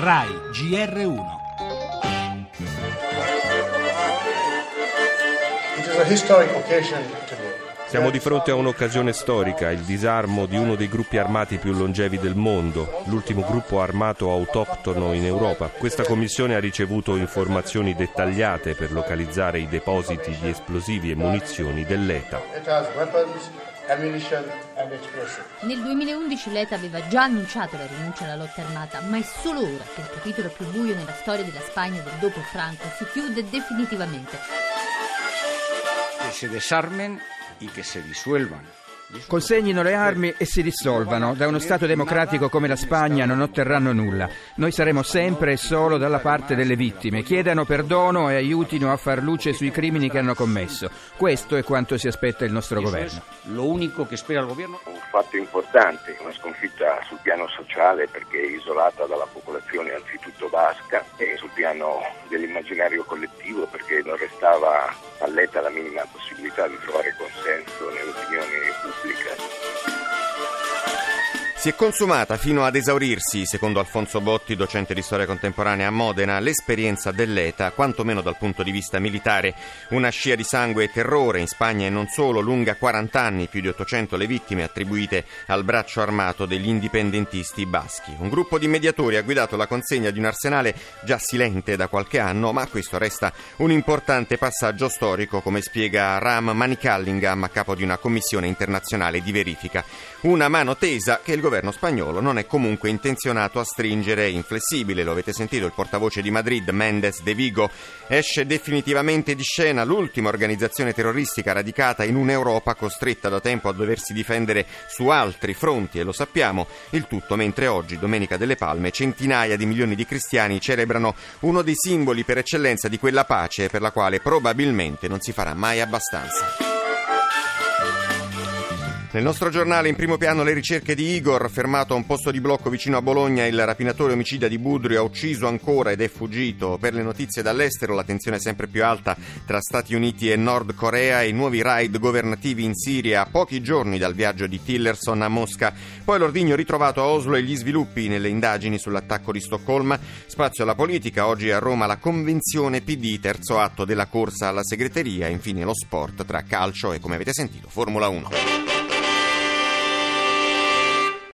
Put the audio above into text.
RAI GR1 It is a historic occasion today. Siamo di fronte a un'occasione storica, il disarmo di uno dei gruppi armati più longevi del mondo, l'ultimo gruppo armato autoctono in Europa. Questa commissione ha ricevuto informazioni dettagliate per localizzare i depositi di esplosivi e munizioni dell'ETA. Nel 2011 l'ETA aveva già annunciato la rinuncia alla lotta armata, ma è solo ora che il capitolo più buio nella storia della Spagna del dopo Franco si chiude definitivamente. que se desarmen y que se disuelvan. Consegnino le armi e si dissolvano. Da uno Stato democratico come la Spagna non otterranno nulla. Noi saremo sempre e solo dalla parte delle vittime. Chiedano perdono e aiutino a far luce sui crimini che hanno commesso. Questo è quanto si aspetta il nostro governo. único que espera el gobierno. un fatto importante, una sconfitta sul piano sociale perché isolata dalla popolazione anzitutto basca e sul piano dell'immaginario collettivo perché non restava all'ETA la minima possibilità di trovare consenso nell'opinione pubblica. Si è consumata fino ad esaurirsi, secondo Alfonso Botti, docente di storia contemporanea a Modena, l'esperienza dell'ETA, quantomeno dal punto di vista militare. Una scia di sangue e terrore in Spagna e non solo, lunga 40 anni, più di 800 le vittime attribuite al braccio armato degli indipendentisti baschi. Un gruppo di mediatori ha guidato la consegna di un arsenale già silente da qualche anno, ma questo resta un importante passaggio storico, come spiega Ram Manicallingham, capo di una commissione internazionale di verifica. Una mano tesa che il governo spagnolo non è comunque intenzionato a stringere inflessibile. Lo avete sentito, il portavoce di Madrid, Mendes de Vigo, esce definitivamente di scena l'ultima organizzazione terroristica radicata in un'Europa costretta da tempo a doversi difendere su altri fronti e lo sappiamo. Il tutto mentre oggi, Domenica delle Palme, centinaia di milioni di cristiani celebrano uno dei simboli per eccellenza di quella pace per la quale probabilmente non si farà mai abbastanza. Nel nostro giornale in primo piano le ricerche di Igor, fermato a un posto di blocco vicino a Bologna, il rapinatore omicida di Budrio ha ucciso ancora ed è fuggito. Per le notizie dall'estero la tensione è sempre più alta tra Stati Uniti e Nord Corea e i nuovi raid governativi in Siria a pochi giorni dal viaggio di Tillerson a Mosca. Poi l'ordigno ritrovato a Oslo e gli sviluppi nelle indagini sull'attacco di Stoccolma. Spazio alla politica, oggi a Roma la convenzione PD, terzo atto della corsa alla segreteria. Infine lo sport tra calcio e, come avete sentito, Formula 1.